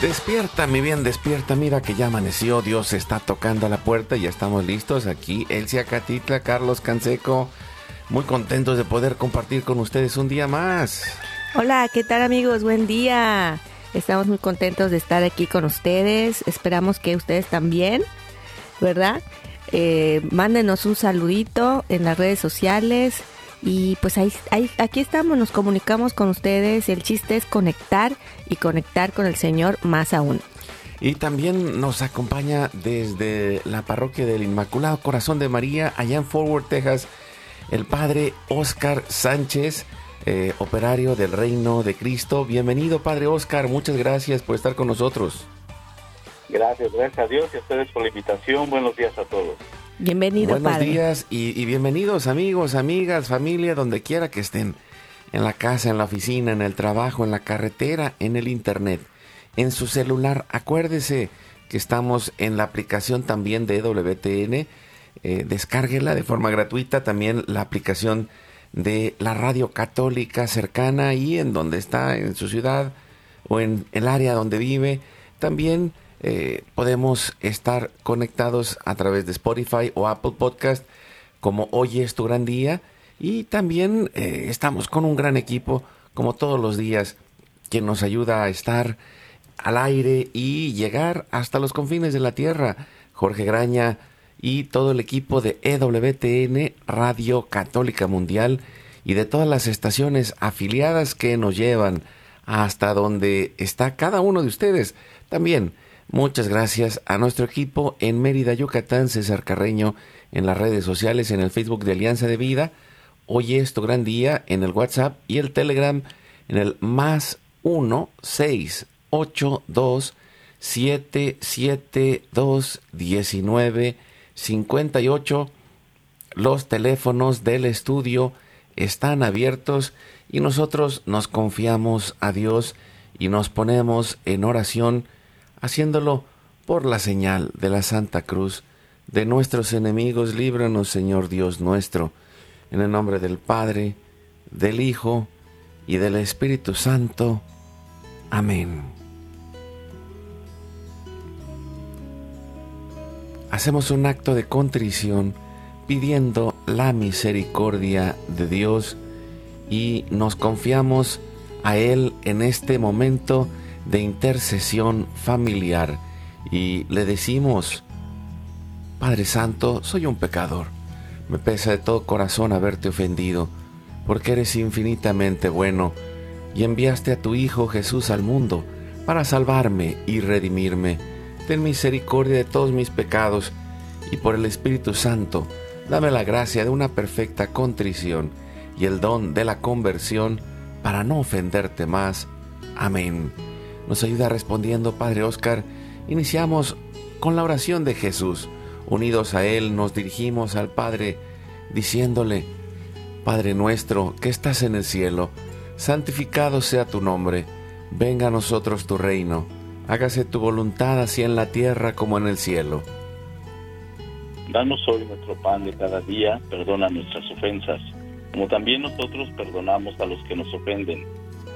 Despierta, mi bien, despierta. Mira que ya amaneció. Dios está tocando a la puerta y ya estamos listos aquí. Elsia Catitla, Carlos Canseco. Muy contentos de poder compartir con ustedes un día más. Hola, ¿qué tal amigos? Buen día. Estamos muy contentos de estar aquí con ustedes. Esperamos que ustedes también, ¿verdad? Eh, mándenos un saludito en las redes sociales y pues ahí, ahí, aquí estamos, nos comunicamos con ustedes. El chiste es conectar y conectar con el Señor más aún. Y también nos acompaña desde la parroquia del Inmaculado Corazón de María, allá en Forward, Texas, el padre Oscar Sánchez, eh, operario del Reino de Cristo. Bienvenido, padre Oscar, muchas gracias por estar con nosotros. Gracias, gracias a Dios y a ustedes por la invitación. Buenos días a todos. Bienvenido, Buenos días y, y, bienvenidos amigos, amigas, familia, donde quiera que estén, en la casa, en la oficina, en el trabajo, en la carretera, en el internet, en su celular. Acuérdese que estamos en la aplicación también de WTN. Eh, descárguela de forma gratuita, también la aplicación de la radio católica cercana y en donde está, en su ciudad o en el área donde vive. También eh, podemos estar conectados a través de Spotify o Apple Podcast como Hoy es tu gran día y también eh, estamos con un gran equipo como todos los días que nos ayuda a estar al aire y llegar hasta los confines de la tierra. Jorge Graña y todo el equipo de EWTN Radio Católica Mundial y de todas las estaciones afiliadas que nos llevan hasta donde está cada uno de ustedes. También Muchas gracias a nuestro equipo en Mérida, Yucatán, César Carreño, en las redes sociales, en el Facebook de Alianza de Vida. Hoy es tu gran día en el WhatsApp y el Telegram en el más 1 6 8 2 7 7 2 19 58. Los teléfonos del estudio están abiertos y nosotros nos confiamos a Dios y nos ponemos en oración haciéndolo por la señal de la Santa Cruz de nuestros enemigos, líbranos, Señor Dios nuestro, en el nombre del Padre, del Hijo y del Espíritu Santo. Amén. Hacemos un acto de contrición pidiendo la misericordia de Dios y nos confiamos a Él en este momento de intercesión familiar y le decimos, Padre Santo, soy un pecador. Me pesa de todo corazón haberte ofendido, porque eres infinitamente bueno y enviaste a tu Hijo Jesús al mundo para salvarme y redimirme. Ten misericordia de todos mis pecados y por el Espíritu Santo, dame la gracia de una perfecta contrición y el don de la conversión para no ofenderte más. Amén nos ayuda respondiendo Padre Oscar, iniciamos con la oración de Jesús. Unidos a Él nos dirigimos al Padre diciéndole, Padre nuestro que estás en el cielo, santificado sea tu nombre, venga a nosotros tu reino, hágase tu voluntad así en la tierra como en el cielo. Danos hoy nuestro pan de cada día, perdona nuestras ofensas, como también nosotros perdonamos a los que nos ofenden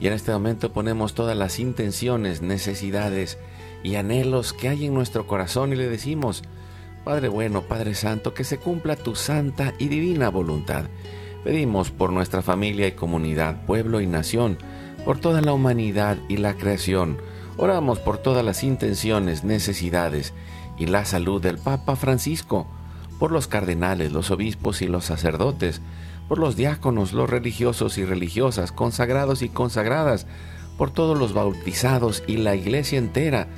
Y en este momento ponemos todas las intenciones, necesidades y anhelos que hay en nuestro corazón y le decimos, Padre bueno, Padre Santo, que se cumpla tu santa y divina voluntad. Pedimos por nuestra familia y comunidad, pueblo y nación, por toda la humanidad y la creación. Oramos por todas las intenciones, necesidades y la salud del Papa Francisco, por los cardenales, los obispos y los sacerdotes, por los diáconos, los religiosos y religiosas, consagrados y consagradas, por todos los bautizados y la iglesia entera,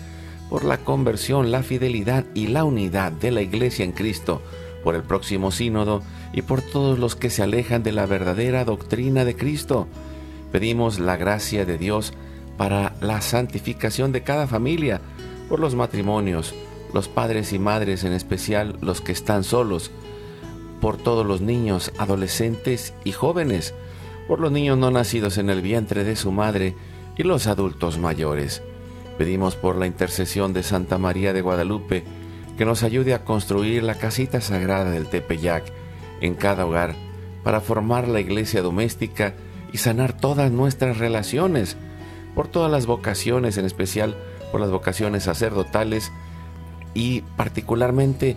por la conversión, la fidelidad y la unidad de la iglesia en Cristo, por el próximo sínodo y por todos los que se alejan de la verdadera doctrina de Cristo. Pedimos la gracia de Dios para la santificación de cada familia, por los matrimonios, los padres y madres, en especial los que están solos, por todos los niños, adolescentes y jóvenes, por los niños no nacidos en el vientre de su madre y los adultos mayores. Pedimos por la intercesión de Santa María de Guadalupe que nos ayude a construir la casita sagrada del Tepeyac en cada hogar para formar la iglesia doméstica y sanar todas nuestras relaciones, por todas las vocaciones, en especial por las vocaciones sacerdotales, y particularmente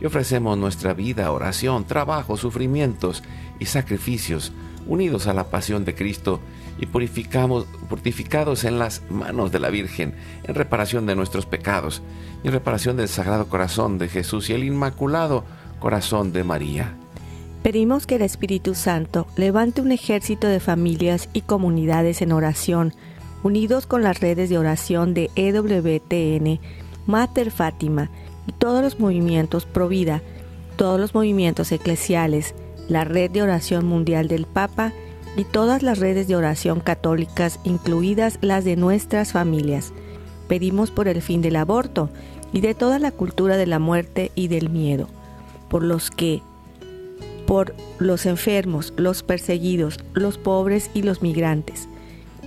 y ofrecemos nuestra vida, oración, trabajo, sufrimientos y sacrificios unidos a la pasión de Cristo y purificamos, purificados en las manos de la Virgen en reparación de nuestros pecados y en reparación del Sagrado Corazón de Jesús y el Inmaculado Corazón de María. Pedimos que el Espíritu Santo levante un ejército de familias y comunidades en oración, unidos con las redes de oración de EWTN, Mater Fátima, todos los movimientos pro vida, todos los movimientos eclesiales, la red de oración mundial del Papa y todas las redes de oración católicas, incluidas las de nuestras familias. Pedimos por el fin del aborto y de toda la cultura de la muerte y del miedo, por los que, por los enfermos, los perseguidos, los pobres y los migrantes,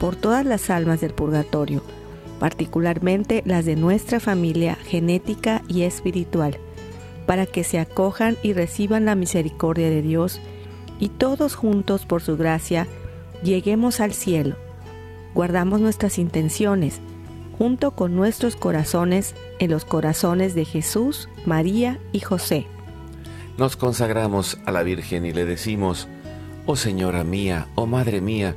por todas las almas del purgatorio, particularmente las de nuestra familia genética y espiritual, para que se acojan y reciban la misericordia de Dios y todos juntos por su gracia lleguemos al cielo. Guardamos nuestras intenciones junto con nuestros corazones en los corazones de Jesús, María y José. Nos consagramos a la Virgen y le decimos, Oh Señora mía, oh Madre mía,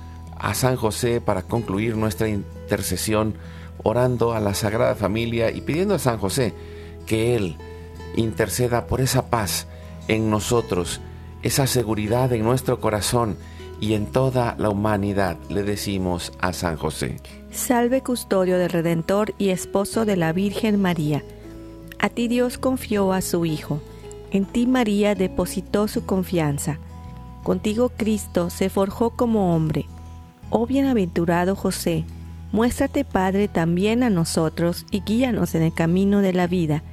a San José para concluir nuestra intercesión orando a la Sagrada Familia y pidiendo a San José que Él interceda por esa paz en nosotros, esa seguridad en nuestro corazón y en toda la humanidad, le decimos a San José. Salve custodio del Redentor y esposo de la Virgen María. A ti Dios confió a su Hijo, en ti María depositó su confianza. Contigo Cristo se forjó como hombre. Oh bienaventurado José, muéstrate Padre también a nosotros y guíanos en el camino de la vida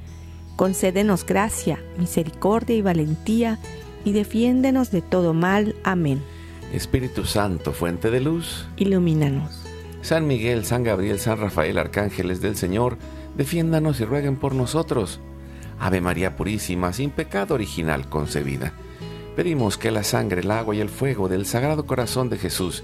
Concédenos gracia, misericordia y valentía, y defiéndenos de todo mal. Amén. Espíritu Santo, fuente de luz, ilumínanos. San Miguel, San Gabriel, San Rafael, arcángeles del Señor, defiéndanos y rueguen por nosotros. Ave María Purísima, sin pecado original concebida. Pedimos que la sangre, el agua y el fuego del Sagrado Corazón de Jesús,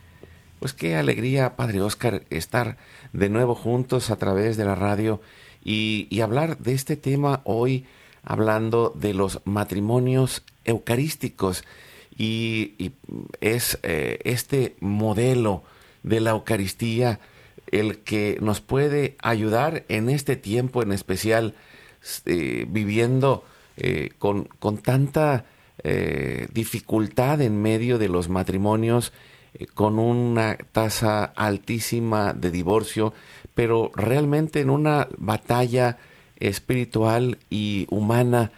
Pues qué alegría, Padre Oscar, estar de nuevo juntos a través de la radio y, hablar de este tema hoy hablando de los matrimonios eucarísticos. Y, es eh, este modelo de la Eucaristía el que nos puede ayudar en este tiempo en especial eh, viviendo eh, con, con, tanta dificultad en medio de los matrimonios con una tasa altísima de divorcio pero realmente en una batalla espiritual y humana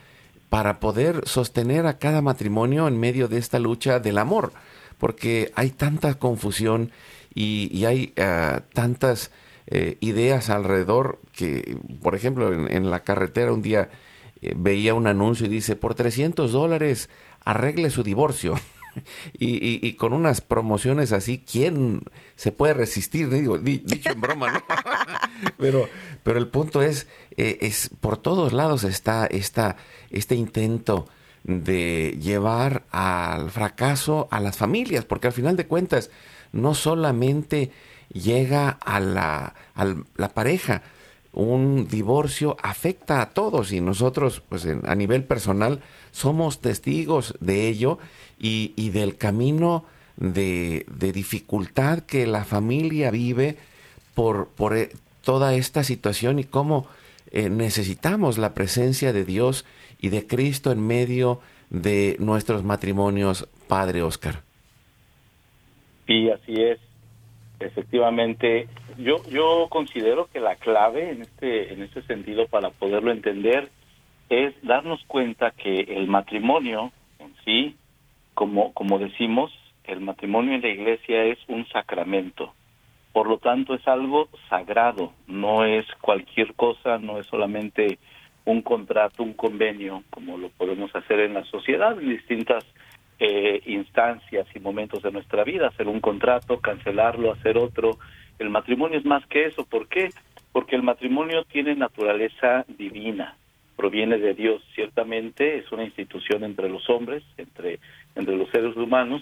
para poder sostener a cada matrimonio en medio de esta lucha del amor, porque hay tanta confusión y, hay ah, tantas eh, ideas alrededor que, por ejemplo, en, la carretera un día eh, veía un anuncio y dice, por 300 dólares arregle su divorcio. Y, con unas promociones así, ¿quién se puede resistir? Digo, dicho en broma, ¿no? pero, pero el punto es, eh, es, por todos lados está este intento de llevar al fracaso a las familias, porque al final de cuentas no solamente llega a la, la pareja, un divorcio afecta a todos y nosotros pues a nivel personal somos testigos de ello y, del camino de, dificultad que la familia vive por, eh, toda esta situación y cómo eh, necesitamos la presencia de Dios y de Cristo en medio de nuestros matrimonios, Padre Oscar. Y así es. Efectivamente, yo yo considero que la clave en este en este sentido para poderlo entender es darnos cuenta que el matrimonio en sí, como como decimos, el matrimonio en la iglesia es un sacramento. Por lo tanto es algo sagrado, no es cualquier cosa, no es solamente un contrato, un convenio, como lo podemos hacer en la sociedad, en distintas eh, instancias y momentos de nuestra vida, hacer un contrato, cancelarlo, hacer otro. El matrimonio es más que eso, ¿por qué? Porque el matrimonio tiene naturaleza divina, proviene de Dios, ciertamente es una institución entre los hombres, entre, entre los seres humanos,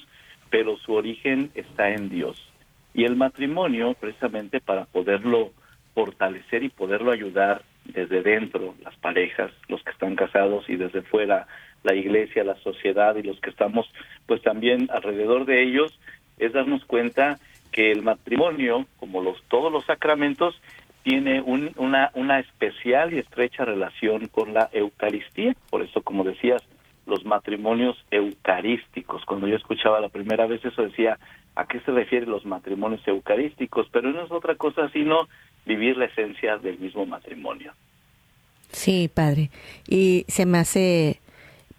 pero su origen está en Dios. Y el matrimonio, precisamente para poderlo fortalecer y poderlo ayudar desde dentro, las parejas, los que están casados y desde fuera, la iglesia, la sociedad y los que estamos pues también alrededor de ellos, es darnos cuenta que el matrimonio, como los todos los sacramentos, tiene una, una especial y estrecha relación con la Eucaristía. Por eso, como decías, los matrimonios eucarísticos. Cuando yo escuchaba la primera vez eso decía, ¿a qué se refieren los matrimonios eucarísticos? Pero no es otra cosa sino vivir la esencia del mismo matrimonio. Sí, padre. Y se me hace,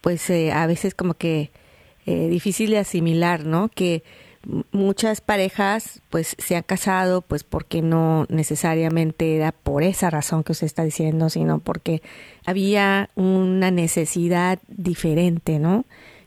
pues, eh, a veces como que eh, difícil de asimilar, ¿no? Que muchas parejas pues se han casado pues porque no necesariamente era por esa razón que usted está diciendo, sino porque había una necesidad diferente, ¿no?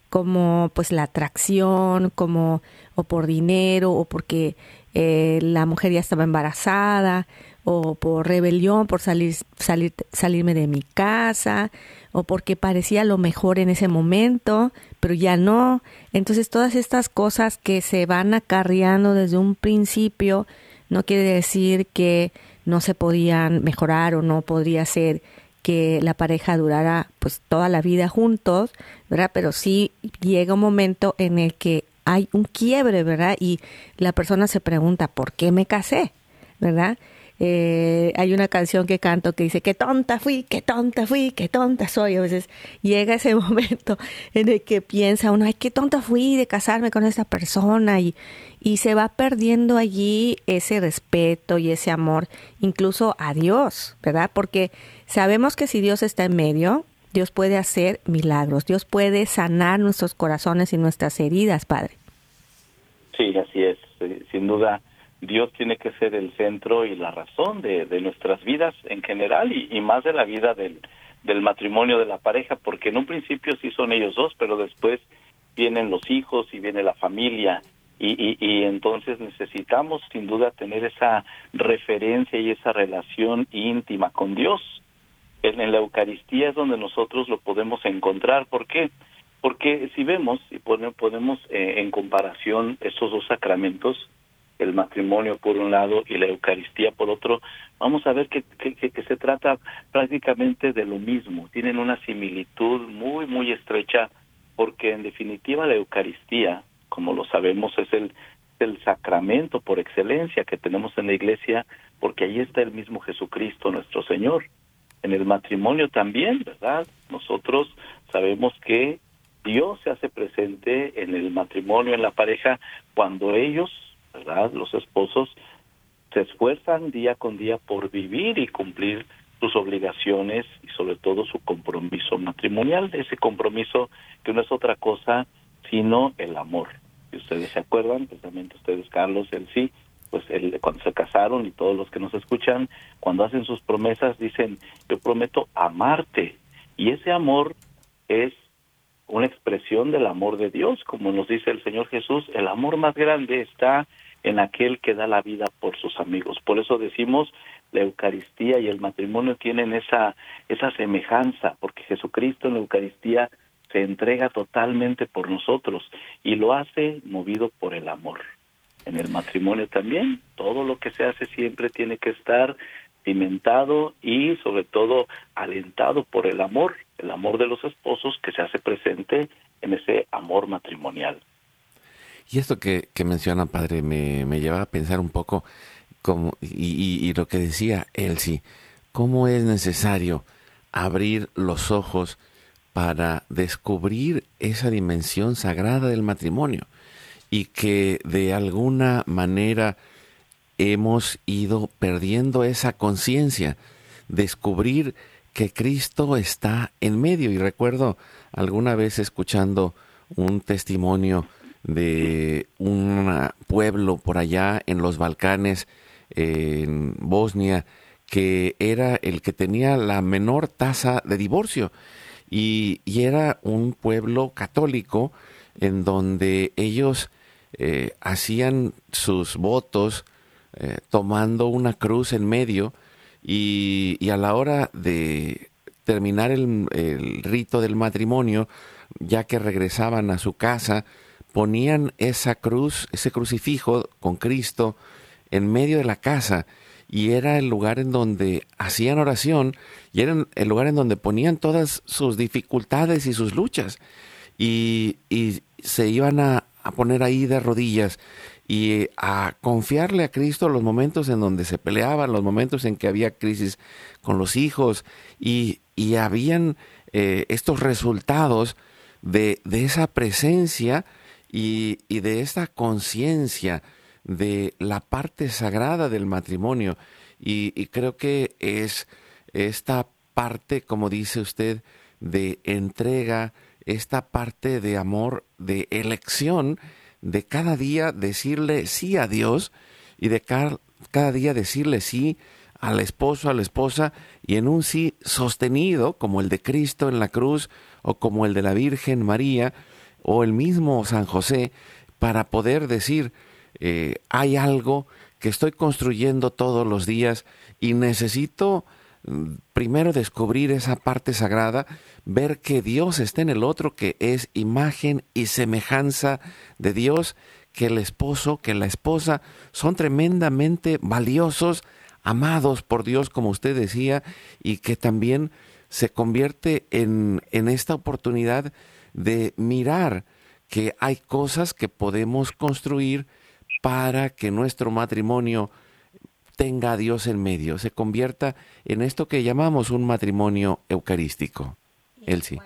Como pues la atracción, como o por dinero o porque eh, la mujer ya estaba embarazada o por rebelión, por salir, salir, salirme de mi casa, o porque parecía lo mejor en ese momento, pero ya no. Entonces todas estas cosas que se van acarreando desde un principio, no quiere decir que no se podían mejorar o no podría ser que la pareja durara pues toda la vida juntos, ¿verdad? Pero sí llega un momento en el que hay un quiebre, ¿verdad? Y la persona se pregunta, ¿por qué me casé? ¿Verdad? Eh, hay una canción que canto que dice, qué tonta fui, qué tonta fui, qué tonta soy. A veces llega ese momento en el que piensa uno, ay, qué tonta fui de casarme con esta persona y, y se va perdiendo allí ese respeto y ese amor, incluso a Dios, ¿verdad? Porque sabemos que si Dios está en medio, Dios puede hacer milagros, Dios puede sanar nuestros corazones y nuestras heridas, Padre. Sí, así es, sin duda Dios tiene que ser el centro y la razón de, nuestras vidas en general y, más de la vida del, matrimonio de la pareja, porque en un principio sí son ellos dos, pero después vienen los hijos y viene la familia y, y, entonces necesitamos sin duda tener esa referencia y esa relación íntima con Dios. En, la Eucaristía es donde nosotros lo podemos encontrar. ¿Por qué? Porque si vemos y ponemos eh, en comparación estos dos sacramentos, el matrimonio por un lado y la Eucaristía por otro, vamos a ver que, que, se trata prácticamente de lo mismo, tienen una similitud muy, muy estrecha, porque en definitiva la Eucaristía, como lo sabemos, es el, el sacramento por excelencia que tenemos en la iglesia, porque ahí está el mismo Jesucristo nuestro Señor. En el matrimonio también, ¿verdad? Nosotros sabemos que Dios se hace presente en el matrimonio, en la pareja, cuando ellos ¿verdad? Los esposos se esfuerzan día con día por vivir y cumplir sus obligaciones y sobre todo su compromiso matrimonial, ese compromiso que no es otra cosa sino el amor. Si ustedes se acuerdan, precisamente ustedes, Carlos, él sí, pues él, cuando se casaron y todos los que nos escuchan, cuando hacen sus promesas dicen, yo prometo amarte. Y ese amor es una expresión del amor de Dios, como nos dice el Señor Jesús, el amor más grande está en aquel que da la vida por sus amigos. Por eso decimos la Eucaristía y el matrimonio tienen esa esa semejanza, porque Jesucristo en la Eucaristía se entrega totalmente por nosotros y lo hace movido por el amor. En el matrimonio también, todo lo que se hace siempre tiene que estar cimentado y sobre todo alentado por el amor, el amor de los esposos que se hace presente en ese amor matrimonial. Y esto que, menciona, padre, me, lleva a pensar un poco como, y, lo que decía Elsie, cómo es necesario abrir los ojos para descubrir esa dimensión sagrada del matrimonio y que de alguna manera hemos ido perdiendo esa conciencia, descubrir que Cristo está en medio. Y recuerdo alguna vez escuchando un testimonio de un pueblo por allá en los Balcanes, en Bosnia, que era el que tenía la menor tasa de divorcio. Y, era un pueblo católico en donde ellos eh, hacían sus votos eh, tomando una cruz en medio y, a la hora de terminar el, el rito del matrimonio, ya que regresaban a su casa, ponían esa cruz, ese crucifijo con Cristo en medio de la casa y era el lugar en donde hacían oración y era el lugar en donde ponían todas sus dificultades y sus luchas y, se iban a, poner ahí de rodillas y a confiarle a Cristo los momentos en donde se peleaban, los momentos en que había crisis con los hijos y, habían eh, estos resultados de, esa presencia y, y de esta conciencia de la parte sagrada del matrimonio. Y, creo que es esta parte, como dice usted, de entrega, esta parte de amor, de elección, de cada día decirle sí a Dios y de cada, cada día decirle sí al esposo, a la esposa, y en un sí sostenido, como el de Cristo en la cruz, o como el de la Virgen María, o el mismo San José, para poder decir, eh, hay algo que estoy construyendo todos los días y necesito mm, primero descubrir esa parte sagrada, ver que Dios está en el otro, que es imagen y semejanza de Dios, que el esposo, que la esposa son tremendamente valiosos, amados por Dios, como usted decía, y que también se convierte en, en esta oportunidad de mirar que hay cosas que podemos construir para que nuestro matrimonio tenga a Dios en medio, se convierta en esto que llamamos un matrimonio eucarístico. Elsie.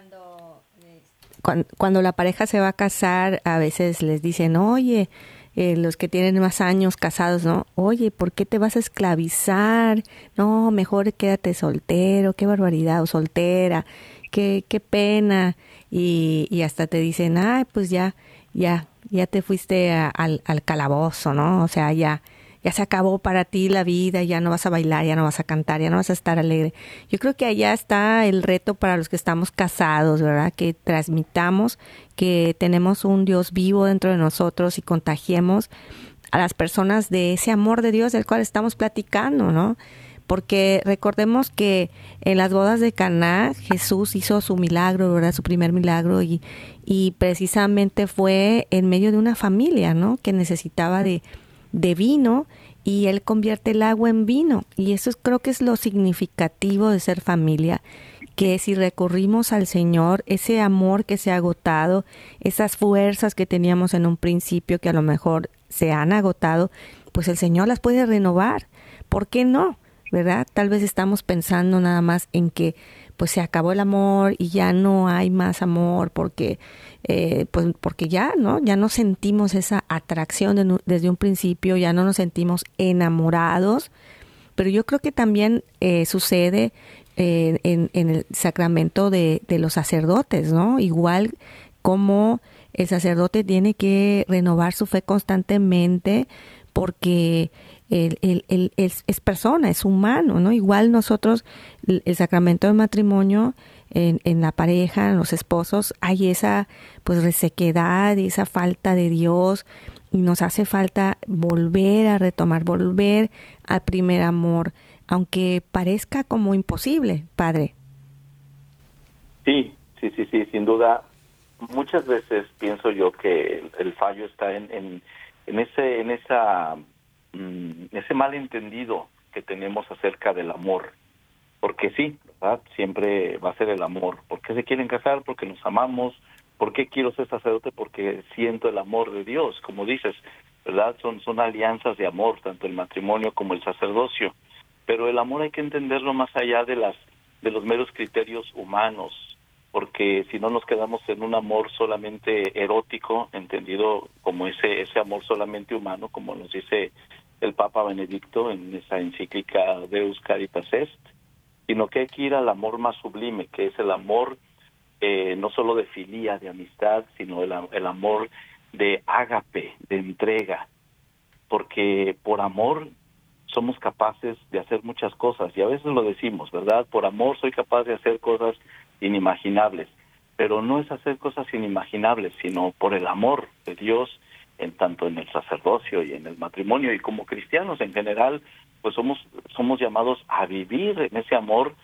Cuando, cuando, la pareja se va a casar, a veces les dicen, oye, eh, los que tienen más años casados, ¿no? Oye, ¿por qué te vas a esclavizar? No, mejor quédate soltero, qué barbaridad, o soltera, qué, qué pena. Y, y hasta te dicen, ay, pues ya, ya, ya te fuiste al, al, calabozo, ¿no? O sea, ya, ya se acabó para ti la vida, ya no vas a bailar, ya no vas a cantar, ya no vas a estar alegre. Yo creo que allá está el reto para los que estamos casados, ¿verdad? Que transmitamos que tenemos un Dios vivo dentro de nosotros y contagiemos a las personas de ese amor de Dios del cual estamos platicando, ¿no? Porque recordemos que en las bodas de Caná Jesús hizo su milagro, ¿verdad? Su primer milagro y, y precisamente fue en medio de una familia, ¿no? Que necesitaba de, de vino y él convierte el agua en vino y eso creo que es lo significativo de ser familia que si recurrimos al Señor, ese amor que se ha agotado, esas fuerzas que teníamos en un principio que a lo mejor se han agotado, pues el Señor las puede renovar. ¿Por qué no? ¿Verdad? Tal vez estamos pensando nada más en que pues se acabó el amor y ya no hay más amor porque eh, pues porque ya no ya no sentimos esa atracción desde un principio ya no nos sentimos enamorados. Pero yo creo que también eh, sucede eh, en, en, el sacramento de, de los sacerdotes no igual como el sacerdote tiene que renovar su fe constantemente porque es, persona, es humano, ¿no? Igual nosotros, el, sacramento del matrimonio, en, en, la pareja, en los esposos, hay esa pues resequedad y esa falta de Dios y nos hace falta volver a retomar, volver al primer amor, aunque parezca como imposible, padre. Sí, sí, sí, sí, sin duda. Muchas veces pienso yo que el, fallo está en, en, en ese, en esa Mm, ese malentendido que tenemos acerca del amor. Porque sí, ¿verdad? Siempre va a ser el amor. ¿Por qué se quieren casar? Porque nos amamos. ¿Por qué quiero ser sacerdote? Porque siento el amor de Dios, como dices, ¿verdad? Son, son alianzas de amor, tanto el matrimonio como el sacerdocio. Pero el amor hay que entenderlo más allá de las de los meros criterios humanos, porque si no nos quedamos en un amor solamente erótico, entendido como ese ese amor solamente humano, como nos dice el Papa Benedicto en esa encíclica Deus Caritas Est, sino que hay que ir al amor más sublime, que es el amor eh, no solo de filía, de amistad, sino el, el amor de ágape, de entrega, porque por amor somos capaces de hacer muchas cosas y a veces lo decimos, ¿verdad? Por amor soy capaz de hacer cosas inimaginables, pero no es hacer cosas inimaginables, sino por el amor de Dios en tanto en el sacerdocio y en el matrimonio y como cristianos en general, pues somos somos llamados a vivir en ese amor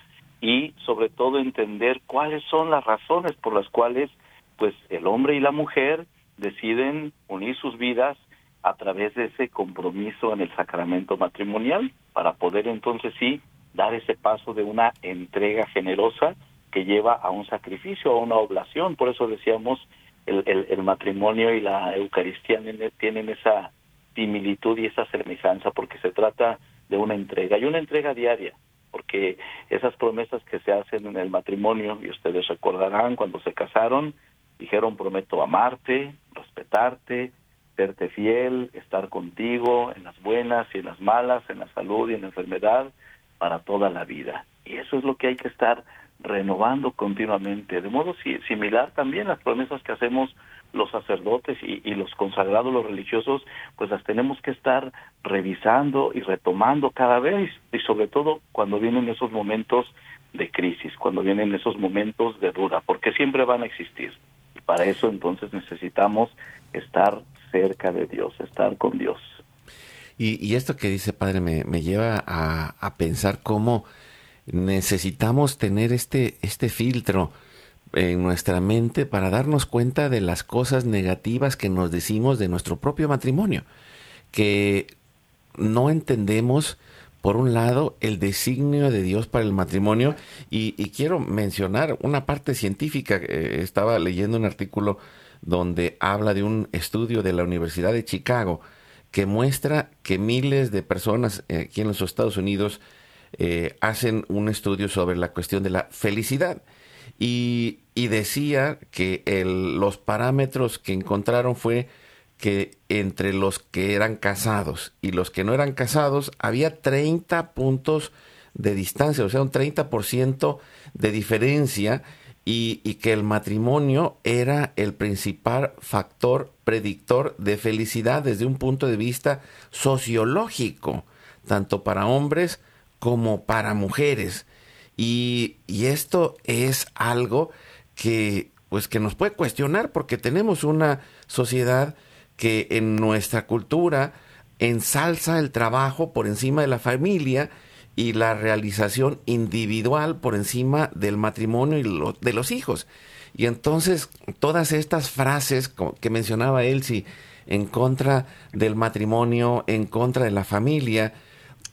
y sobre todo entender cuáles son las razones por las cuales pues el hombre y la mujer deciden unir sus vidas a través de ese compromiso en el sacramento matrimonial, para poder entonces sí dar ese paso de una entrega generosa que lleva a un sacrificio, a una oblación. Por eso decíamos, el, el, matrimonio y la Eucaristía tienen esa similitud y esa semejanza, porque se trata de una entrega, y una entrega diaria, porque esas promesas que se hacen en el matrimonio, y ustedes recordarán cuando se casaron, dijeron prometo amarte, respetarte, serte fiel, estar contigo en las buenas y en las malas, en la salud y en la enfermedad, para toda la vida. Y eso es lo que hay que estar renovando continuamente. De modo similar también las promesas que hacemos los sacerdotes y, y, los consagrados, los religiosos, pues las tenemos que estar revisando y retomando cada vez y sobre todo cuando vienen esos momentos de crisis, cuando vienen esos momentos de duda, porque siempre van a existir. Y para eso entonces necesitamos estar cerca de Dios, estar con Dios. Y, esto que dice Padre me, me lleva a, a, pensar cómo necesitamos tener este, este filtro en nuestra mente para darnos cuenta de las cosas negativas que nos decimos de nuestro propio matrimonio, que no entendemos por un lado, el designio de Dios para el matrimonio. Y, quiero mencionar una parte científica. Eh, estaba leyendo un artículo donde habla de un estudio de la Universidad de Chicago que muestra que miles de personas eh, aquí en los Estados Unidos eh, hacen un estudio sobre la cuestión de la felicidad. Y, decía que los parámetros que encontraron fue que entre los que eran casados y los que no eran casados había 30 puntos de distancia, o sea, un 30% de diferencia y, que el matrimonio era el principal factor predictor de felicidad desde un punto de vista sociológico, tanto para hombres como para mujeres. Y, y esto es algo que pues que nos puede cuestionar porque tenemos una sociedad que en nuestra cultura ensalza el trabajo por encima de la familia y la realización individual por encima del matrimonio y de los hijos. Y entonces todas estas frases que mencionaba Elsie en contra del matrimonio, en contra de la familia,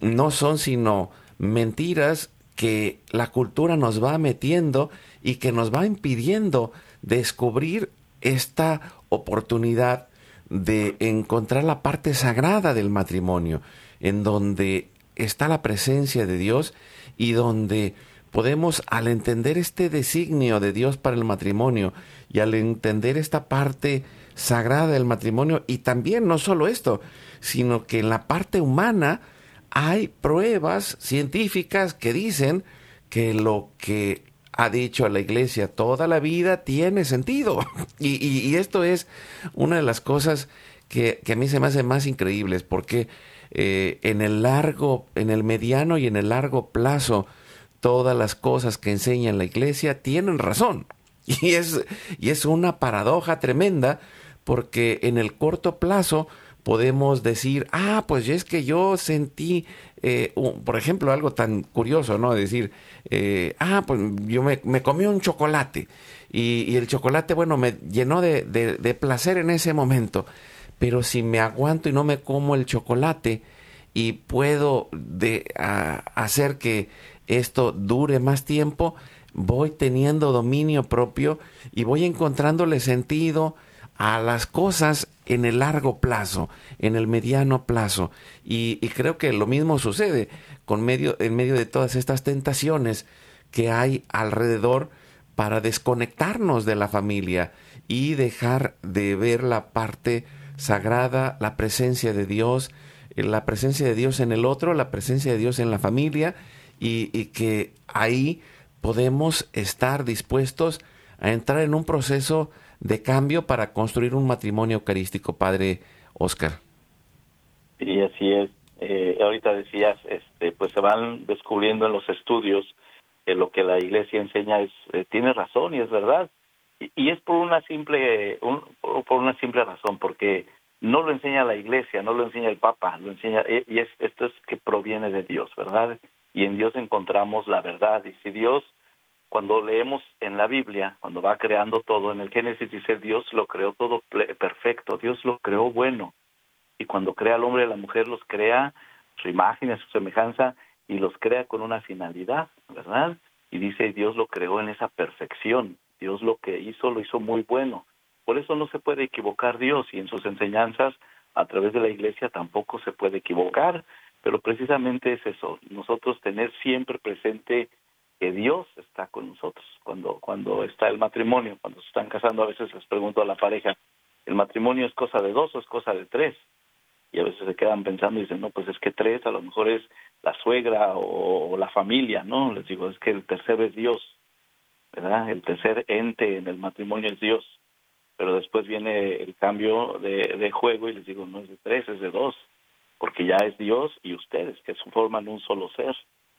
no son sino mentiras que la cultura nos va metiendo y que nos va impidiendo descubrir esta oportunidad de encontrar la parte sagrada del matrimonio, en donde está la presencia de Dios y donde podemos, al entender este designio de Dios para el matrimonio y al entender esta parte sagrada del matrimonio, y también no solo esto, sino que en la parte humana hay pruebas científicas que dicen que lo que ha dicho a la iglesia toda la vida tiene sentido. Y, esto es una de las cosas que, a mí se me hace más increíbles, porque eh, en el largo, en el mediano y en el largo plazo, todas las cosas que enseña la iglesia tienen razón. Y y es una paradoja tremenda, porque en el corto plazo podemos decir, ah, pues es que yo sentí, eh, por ejemplo, algo tan curioso, ¿no? Decir, eh, ah, pues yo me, comí un chocolate y, el chocolate, bueno, me llenó de, placer en ese momento, pero si me aguanto y no me como el chocolate y puedo hacer que esto dure más tiempo, voy teniendo dominio propio y voy encontrándole sentido, a las cosas en el largo plazo, en el mediano plazo. Y, creo que lo mismo sucede con medio, en medio de todas estas tentaciones que hay alrededor para desconectarnos de la familia y dejar de ver la parte sagrada, la presencia de Dios, eh, la presencia de Dios en el otro, la presencia de Dios en la familia y, y que ahí podemos estar dispuestos a entrar en un proceso de cambio para construir un matrimonio eucarístico, Padre Oscar. Y así es. Eh, ahorita decías, este, pues se van descubriendo en los estudios que lo que la Iglesia enseña es eh, tiene razón y es verdad. Y, es por una simple por una simple razón, porque no lo enseña la Iglesia, no lo enseña el Papa, lo enseña y es esto es que proviene de Dios, ¿verdad? Y en Dios encontramos la verdad. Y si Dios cuando leemos en la Biblia, cuando va creando todo, en el Génesis dice Dios lo creó todo perfecto, Dios lo creó bueno. Y cuando crea al hombre y a la mujer los crea su imagen su semejanza y los crea con una finalidad, ¿verdad? Y dice, Dios lo creó en esa perfección, Dios lo que hizo lo hizo muy bueno. Por eso no se puede equivocar Dios y en sus enseñanzas a través de la iglesia tampoco se puede equivocar, pero precisamente es eso, nosotros tener siempre presente que Dios está con nosotros. Cuando, cuando está el matrimonio, cuando se están casando, a veces les pregunto a la pareja, ¿el matrimonio es cosa de dos o es cosa de tres? Y a veces se quedan pensando y dicen, no, pues es que tres a lo mejor es la suegra o, la familia, ¿no? Les digo, es que el tercero es Dios, ¿verdad? El tercer ente en el matrimonio es Dios. Pero después viene el cambio de, de juego y les digo, no es de tres, es de dos, porque ya es Dios y ustedes, que forman un solo ser.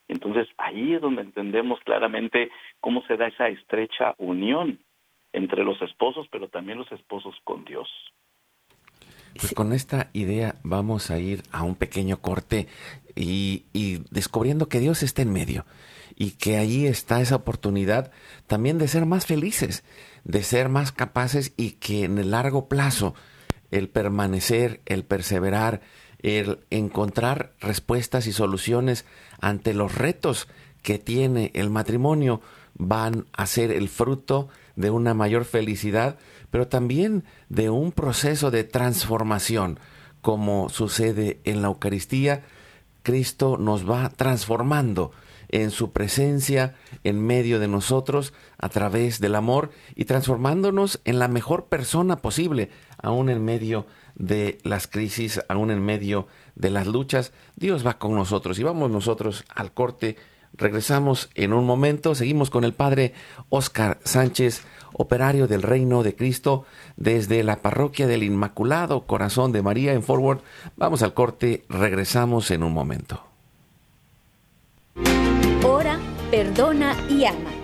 Entonces ahí es donde entendemos claramente cómo se da esa estrecha unión entre los esposos, pero también los esposos con Dios. Pues con esta idea vamos a ir a un pequeño corte y, y, descubriendo que Dios está en medio y que allí está esa oportunidad también de ser más felices, de ser más capaces y que en el largo plazo el permanecer, el perseverar, el encontrar respuestas y soluciones ante los retos que tiene el matrimonio van a ser el fruto de una mayor felicidad, pero también de un proceso de transformación, como sucede en la Eucaristía. Cristo nos va transformando en su presencia en medio de nosotros a través del amor y transformándonos en la mejor persona posible, aún en medio de las crisis, aún en medio de las luchas. Dios va con nosotros y vamos nosotros al corte. Regresamos en un momento. Seguimos con el Padre Oscar Sánchez, operario del Reino de Cristo, desde la parroquia del Inmaculado Corazón de María en Forward. Vamos al corte. Regresamos en un momento. Ora, perdona y ama.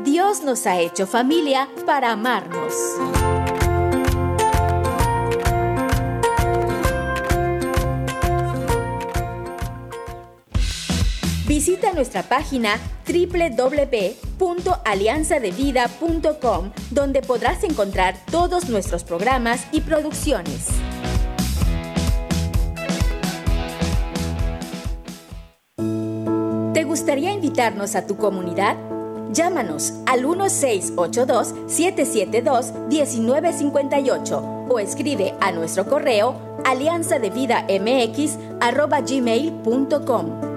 Dios nos ha hecho familia para amarnos. Visita nuestra página www.alianzadevida.com donde podrás encontrar todos nuestros programas y producciones. ¿Te gustaría invitarnos a tu comunidad? Llámanos al 1682-772-1958 o escribe a nuestro correo alianzadevidamx.gmail.com.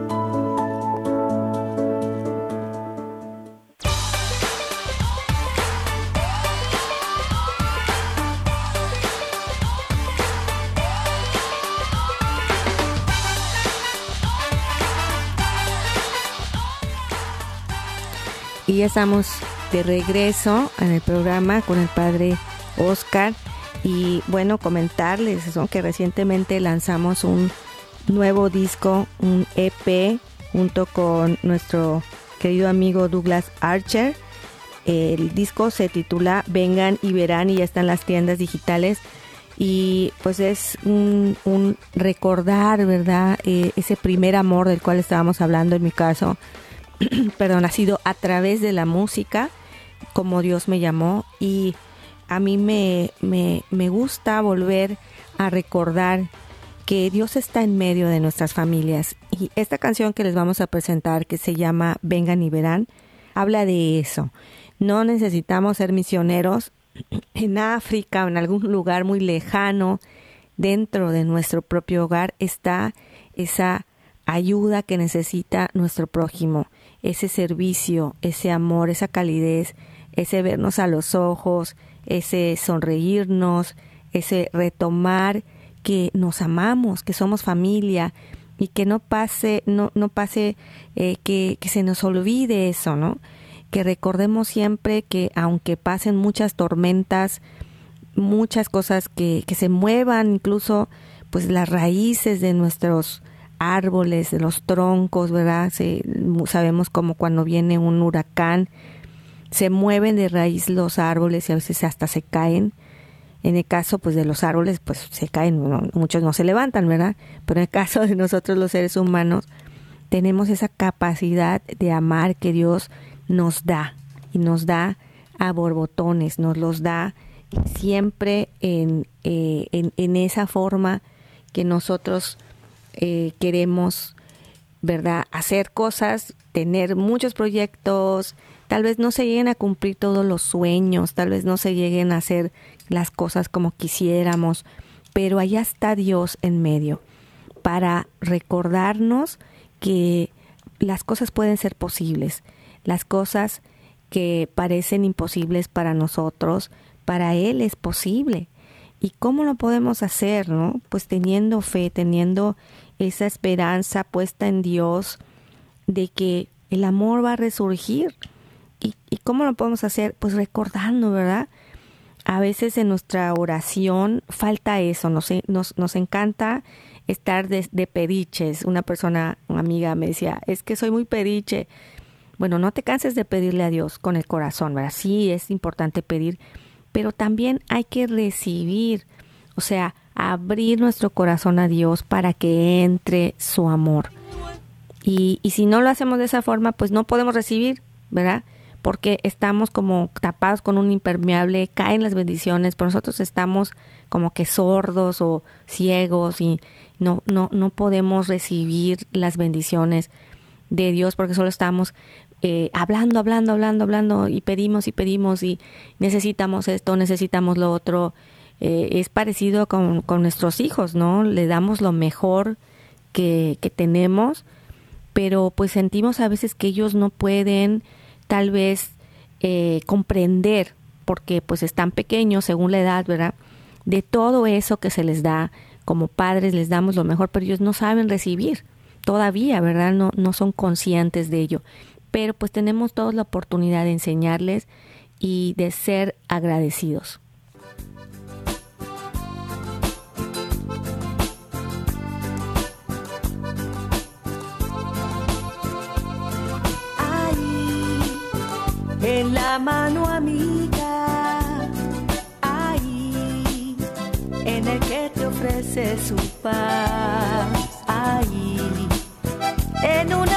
ya estamos de regreso en el programa con el padre Oscar. Y bueno, comentarles que recientemente lanzamos un nuevo disco, un EP, junto con nuestro querido amigo Douglas Archer. El disco se titula Vengan y Verán y ya están las tiendas digitales. Y pues es un, recordar, ¿verdad? Eh, ese primer amor del cual estábamos hablando en mi caso perdón, ha sido a través de la música como Dios me llamó y a mí me, me, me gusta volver a recordar que Dios está en medio de nuestras familias. Y esta canción que les vamos a presentar, que se llama Vengan y Verán, habla de eso. No necesitamos ser misioneros en África o en algún lugar muy lejano. Dentro de nuestro propio hogar está esa ayuda que necesita nuestro prójimo ese servicio, ese amor, esa calidez, ese vernos a los ojos, ese sonreírnos, ese retomar que nos amamos, que somos familia y que no pase, no, no pase eh, que, que se nos olvide eso, ¿no? Que recordemos siempre que aunque pasen muchas tormentas, muchas cosas que, que se muevan, incluso pues las raíces de nuestros árboles, de los troncos, ¿verdad? sabemos como cuando viene un huracán, se mueven de raíz los árboles y a veces hasta se caen. En el caso pues de los árboles pues se caen, muchos no se levantan, ¿verdad? Pero en el caso de nosotros los seres humanos tenemos esa capacidad de amar que Dios nos da y nos da a borbotones, nos los da siempre en, eh, en, esa forma que nosotros eh, queremos, ¿verdad? Hacer cosas, tener muchos proyectos, tal vez no se lleguen a cumplir todos los sueños, tal vez no se lleguen a hacer las cosas como quisiéramos, pero allá está Dios en medio para recordarnos que las cosas pueden ser posibles, las cosas que parecen imposibles para nosotros, para Él es posible. ¿Y cómo lo podemos hacer? ¿no? Pues teniendo fe, teniendo esa esperanza puesta en Dios de que el amor va a resurgir. ¿Y, cómo lo podemos hacer? Pues recordando, ¿verdad? A veces en nuestra oración falta eso, nos, nos, nos encanta estar de, de, pediches. Una persona, una amiga me decía, es que soy muy pediche. Bueno, no te canses de pedirle a Dios con el corazón, ¿verdad? Sí, es importante pedir, pero también hay que recibir, o sea, abrir nuestro corazón a Dios para que entre su amor. Y, y si no lo hacemos de esa forma, pues no podemos recibir, ¿verdad? Porque estamos como tapados con un impermeable, caen las bendiciones, pero nosotros estamos como que sordos o ciegos y no, no, no podemos recibir las bendiciones de Dios porque solo estamos eh, hablando, hablando, hablando, hablando y pedimos y pedimos y necesitamos esto, necesitamos lo otro. Eh, es parecido con, con, nuestros hijos, ¿no? Le damos lo mejor que, que tenemos, pero pues sentimos a veces que ellos no pueden tal vez eh, comprender, porque pues están pequeños según la edad, ¿verdad? De todo eso que se les da, como padres les damos lo mejor, pero ellos no saben recibir todavía, ¿verdad? No, no son conscientes de ello pero pues tenemos todos la oportunidad de enseñarles y de ser agradecidos. En la mano amiga, ahí, en el que te ofrece su paz, ahí, en una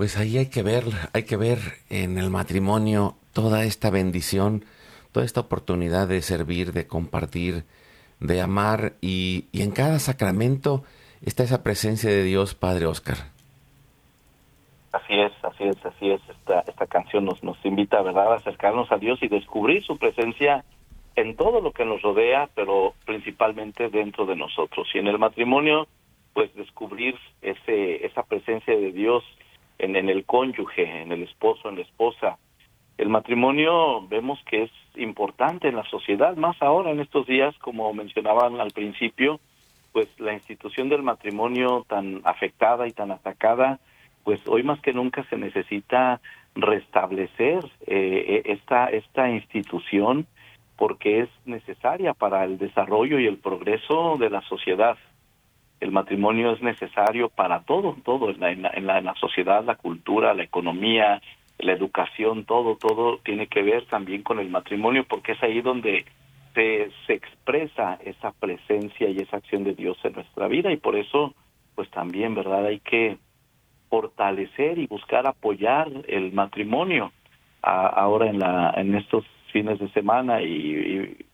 Pues ahí hay que ver, hay que ver en el matrimonio toda esta bendición, toda esta oportunidad de servir, de compartir, de amar y, y en cada sacramento está esa presencia de Dios Padre Oscar. Así es, así es, así es. Esta, esta canción nos, nos invita, ¿verdad?, a acercarnos a Dios y descubrir su presencia en todo lo que nos rodea, pero principalmente dentro de nosotros. Y en el matrimonio, pues descubrir ese, esa presencia de Dios en, en el cónyuge, en el esposo, en la esposa. El matrimonio vemos que es importante en la sociedad, más ahora en estos días, como mencionaban al principio, pues la institución del matrimonio tan afectada y tan atacada, pues hoy más que nunca se necesita restablecer eh, esta esta institución porque es necesaria para el desarrollo y el progreso de la sociedad. El matrimonio es necesario para todo, todo en la, en la, en la, sociedad, la cultura, la economía, la educación, todo, todo tiene que ver también con el matrimonio porque es ahí donde se, se expresa esa presencia y esa acción de Dios en nuestra vida y por eso pues también, ¿verdad? Hay que fortalecer y buscar apoyar el matrimonio ahora en la en estos fines de semana y, y,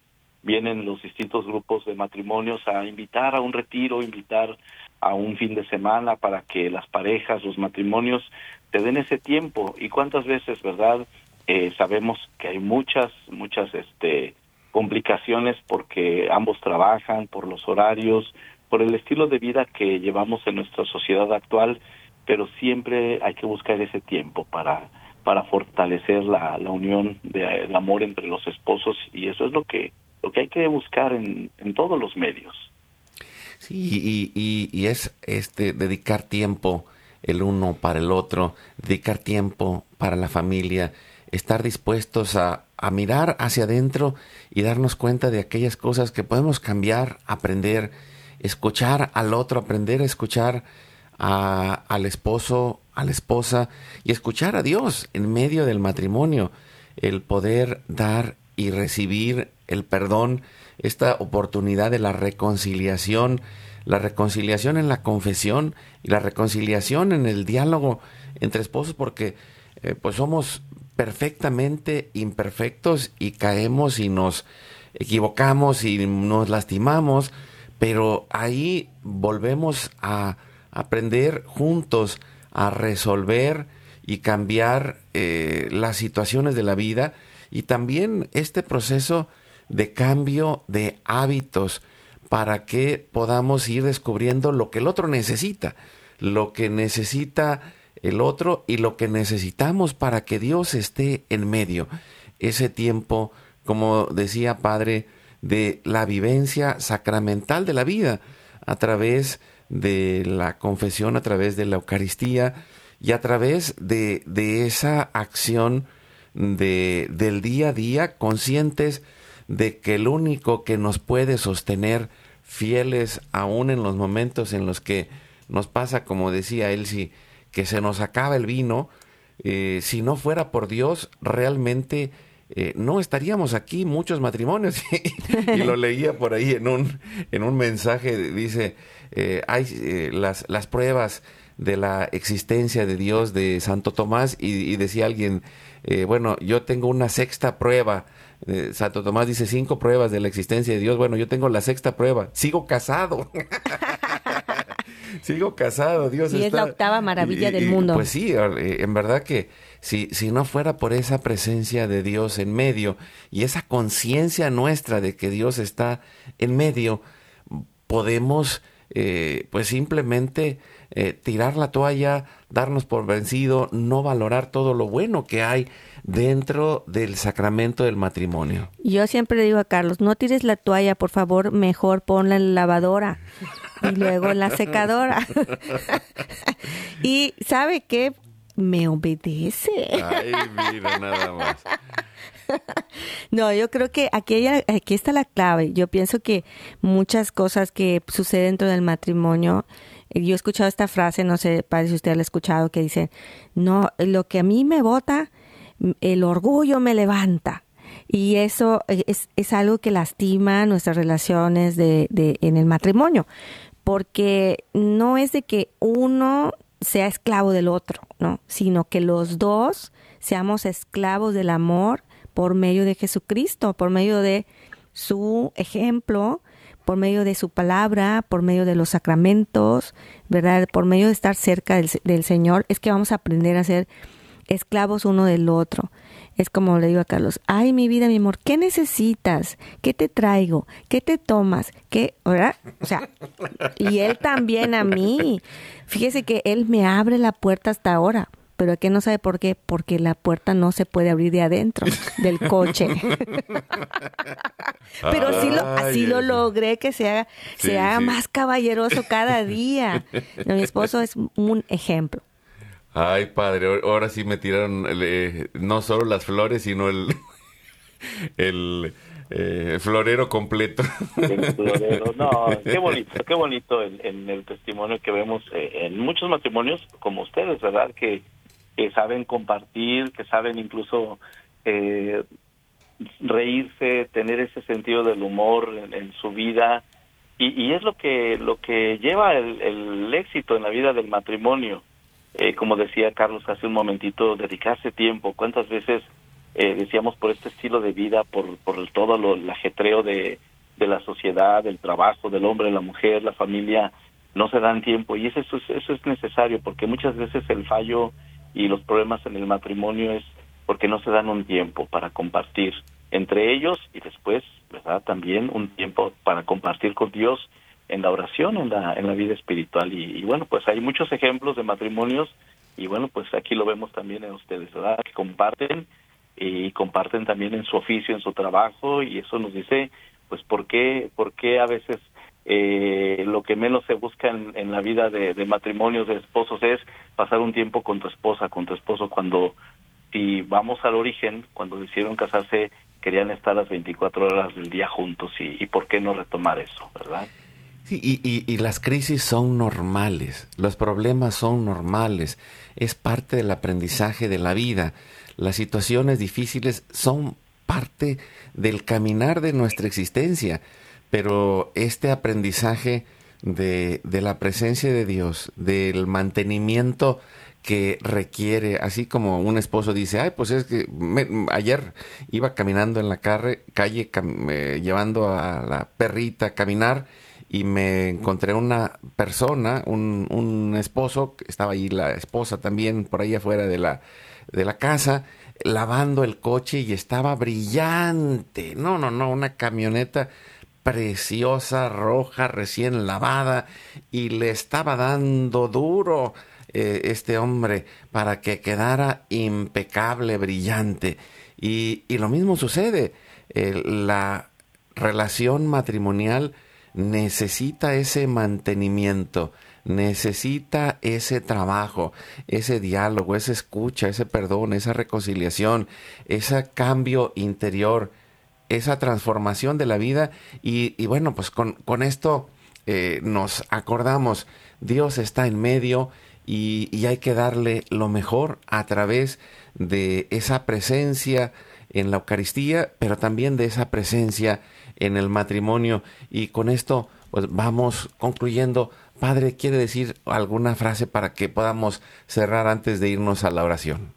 vienen los distintos grupos de matrimonios a invitar a un retiro, invitar a un fin de semana para que las parejas, los matrimonios te den ese tiempo y cuántas veces, ¿verdad? Eh, sabemos que hay muchas, muchas este complicaciones porque ambos trabajan, por los horarios, por el estilo de vida que llevamos en nuestra sociedad actual, pero siempre hay que buscar ese tiempo para para fortalecer la, la unión del de, amor entre los esposos y eso es lo que lo que hay que buscar en, todos los medios. Sí, y, es este dedicar tiempo el uno para el otro, dedicar tiempo para la familia, estar dispuestos a, mirar hacia adentro y darnos cuenta de aquellas cosas que podemos cambiar, aprender, escuchar al otro, aprender a escuchar al esposo, a la esposa y escuchar a Dios en medio del matrimonio, el poder dar y recibir el perdón, esta oportunidad de la reconciliación, la reconciliación en la confesión y la reconciliación en el diálogo entre esposos, porque eh, pues somos perfectamente imperfectos y caemos y nos equivocamos y nos lastimamos, pero ahí volvemos a aprender juntos a resolver y cambiar eh, las situaciones de la vida y también este proceso de cambio de hábitos para que podamos ir descubriendo lo que el otro necesita, lo que necesita el otro y lo que necesitamos para que Dios esté en medio. Ese tiempo, como decía Padre, de la vivencia sacramental de la vida a través de la confesión, a través de la Eucaristía y a través de, de esa acción de, del día a día, conscientes de que el único que nos puede sostener fieles aún en los momentos en los que nos pasa, como decía Elsie, que se nos acaba el vino, eh, si no fuera por Dios, realmente eh, no estaríamos aquí muchos matrimonios. y lo leía por ahí en un, en un mensaje, dice, hay eh, las, las pruebas de la existencia de Dios de Santo Tomás y, y decía alguien, eh, bueno, yo tengo una sexta prueba. Eh, Santo Tomás dice cinco pruebas de la existencia de Dios. Bueno, yo tengo la sexta prueba. Sigo casado. Sigo casado, Dios y está... es la octava maravilla y, del y, mundo. Pues sí, en verdad que si, si no fuera por esa presencia de Dios en medio y esa conciencia nuestra de que Dios está en medio, podemos eh, pues simplemente eh, tirar la toalla, darnos por vencido, no valorar todo lo bueno que hay dentro del sacramento del matrimonio. Yo siempre le digo a Carlos, no tires la toalla, por favor, mejor ponla en la lavadora y luego en la secadora. y ¿sabe qué? Me obedece. Ay, mira, nada más. No, yo creo que aquí, hay, aquí está la clave. Yo pienso que muchas cosas que suceden dentro del matrimonio, yo he escuchado esta frase, no sé, padre, si usted la ha escuchado, que dice, no, lo que a mí me vota, el orgullo me levanta. Y eso es, es algo que lastima nuestras relaciones de, de, en el matrimonio, porque no es de que uno sea esclavo del otro, ¿no? Sino que los dos seamos esclavos del amor por medio de Jesucristo, por medio de su ejemplo, por medio de su palabra, por medio de los sacramentos, ¿verdad? Por medio de estar cerca del, Señor, es que vamos a aprender a ser esclavos uno del otro. Es como le digo a Carlos, ay mi vida, mi amor, ¿qué necesitas? ¿Qué te traigo? ¿Qué te tomas? ¿Qué? ¿Verdad? O sea, y él también a mí. Fíjese que él me abre la puerta hasta ahora, pero que no sabe por qué, porque la puerta no se puede abrir de adentro del coche. pero así lo, así lo logré que se haga, se haga más caballeroso cada día. mi esposo es un ejemplo. Ay, padre, ahora sí me tiraron eh, no solo las flores, sino el, el eh, florero completo. El florero, no, qué bonito, qué bonito en, el testimonio que vemos eh, en muchos matrimonios como ustedes, ¿verdad? Que, que saben compartir, que saben incluso reírse, tener ese sentido del humor en, su vida. Y, es lo que, lo que lleva el, el éxito en la vida del matrimonio eh, como decía Carlos hace un momentito, dedicarse tiempo. ¿Cuántas veces eh, decíamos por este estilo de vida, por, por todo lo, el ajetreo de, de la sociedad, del trabajo, del hombre, la mujer, la familia, no se dan tiempo? Y eso, eso, eso es necesario, porque muchas veces el fallo y los problemas en el matrimonio es porque no se dan un tiempo para compartir entre ellos y después, ¿verdad? También un tiempo para compartir con Dios en la oración, en la, en la vida espiritual. Y, bueno, pues hay muchos ejemplos de matrimonios y bueno, pues aquí lo vemos también en ustedes, ¿verdad? Que comparten y comparten también en su oficio, en su trabajo y eso nos dice, pues, por qué, por qué a veces eh, lo que menos se busca en, la vida de, matrimonios, de esposos, es pasar un tiempo con tu esposa, con tu esposo, cuando si vamos al origen, cuando decidieron casarse, querían estar las 24 horas del día juntos y, y por qué no retomar eso, ¿verdad? y, las crisis son normales, los problemas son normales, es parte del aprendizaje de la vida. Las situaciones difíciles son parte del caminar de nuestra existencia, pero este aprendizaje de, la presencia de Dios, del mantenimiento que requiere, así como un esposo dice, ay, pues es que ayer iba caminando en la calle, calle eh, llevando a la perrita a caminar, y me encontré una persona, un, un esposo, estaba ahí la esposa también por ahí afuera de la, de la casa, lavando el coche y estaba brillante. No, no, no, una camioneta preciosa, roja, recién lavada, y le estaba dando duro eh, este hombre para que quedara impecable, brillante. Y, y lo mismo sucede, la relación matrimonial necesita ese mantenimiento, necesita ese trabajo, ese diálogo, esa escucha, ese perdón, esa reconciliación, ese cambio interior, esa transformación de la vida. Y, bueno, pues con, esto eh, nos acordamos, Dios está en medio y, y hay que darle lo mejor a través de esa presencia en la Eucaristía, pero también de esa presencia en el matrimonio. Y con esto, pues vamos concluyendo. Padre, ¿quiere decir alguna frase para que podamos cerrar antes de irnos a la oración?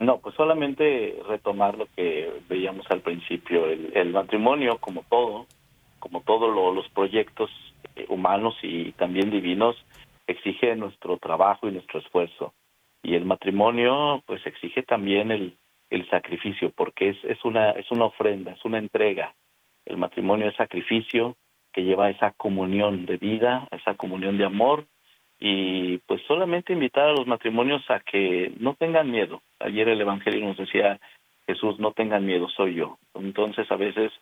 No, pues solamente retomar lo que veíamos al principio. El, matrimonio, como todo, como todos los proyectos eh, humanos y también divinos, exige nuestro trabajo y nuestro esfuerzo. Y el matrimonio, pues exige también el, el sacrificio, porque es, una, es una ofrenda, es una entrega. El matrimonio es sacrificio que lleva esa comunión de vida, esa comunión de amor y pues solamente invitar a los matrimonios a que no tengan miedo. Ayer el Evangelio nos decía Jesús, no tengan miedo, soy yo. Entonces a veces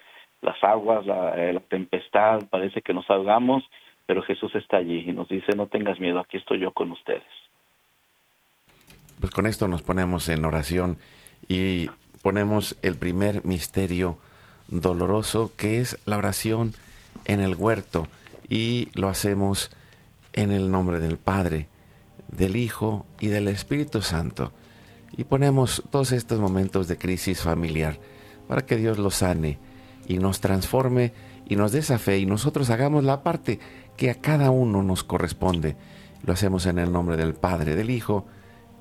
las aguas, la, eh, tempestad, parece que nos ahogamos, pero Jesús está allí y nos dice, no tengas miedo, aquí estoy yo con ustedes. Pues con esto nos ponemos en oración y ponemos el primer misterio doloroso que es la oración en el huerto y lo hacemos en el nombre del Padre, del Hijo y del Espíritu Santo. Y ponemos todos estos momentos de crisis familiar para que Dios los sane y nos transforme y nos dé esa fe y nosotros hagamos la parte que a cada uno nos corresponde Lo hacemos en el nombre del Padre, del Hijo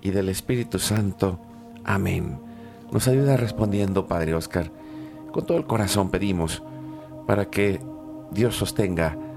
y del Espíritu Santo. Amén. Nos ayuda respondiendo, Padre Oscar. Con todo el corazón pedimos para que Dios sostenga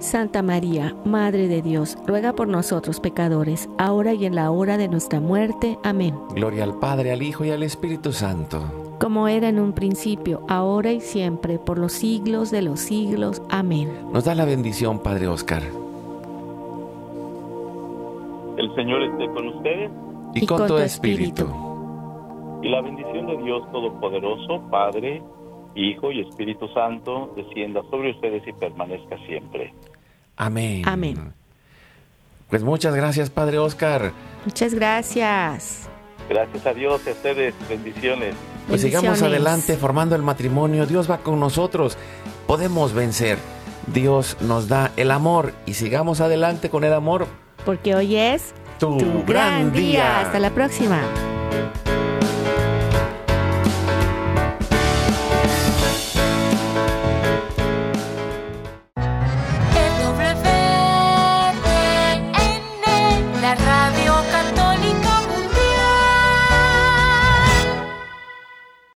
Santa María, Madre de Dios, ruega por nosotros pecadores, ahora y en la hora de nuestra muerte. Amén. Gloria al Padre, al Hijo y al Espíritu Santo. Como era en un principio, ahora y siempre, por los siglos de los siglos. Amén. Nos da la bendición, Padre Oscar. El Señor esté con ustedes Y, con, tu espíritu. y la bendición de Dios Todopoderoso, Padre, Hijo y Espíritu Santo, descienda sobre ustedes y permanezca siempre. Amén. Amén. Pues muchas gracias, Padre Oscar. Muchas gracias. Gracias a Dios y a ustedes. Bendiciones. Pues sigamos adelante formando el matrimonio. Dios va con nosotros. Podemos vencer. Dios nos da el amor y sigamos adelante con el amor. Porque hoy es Tu, tu gran día. Hasta la próxima.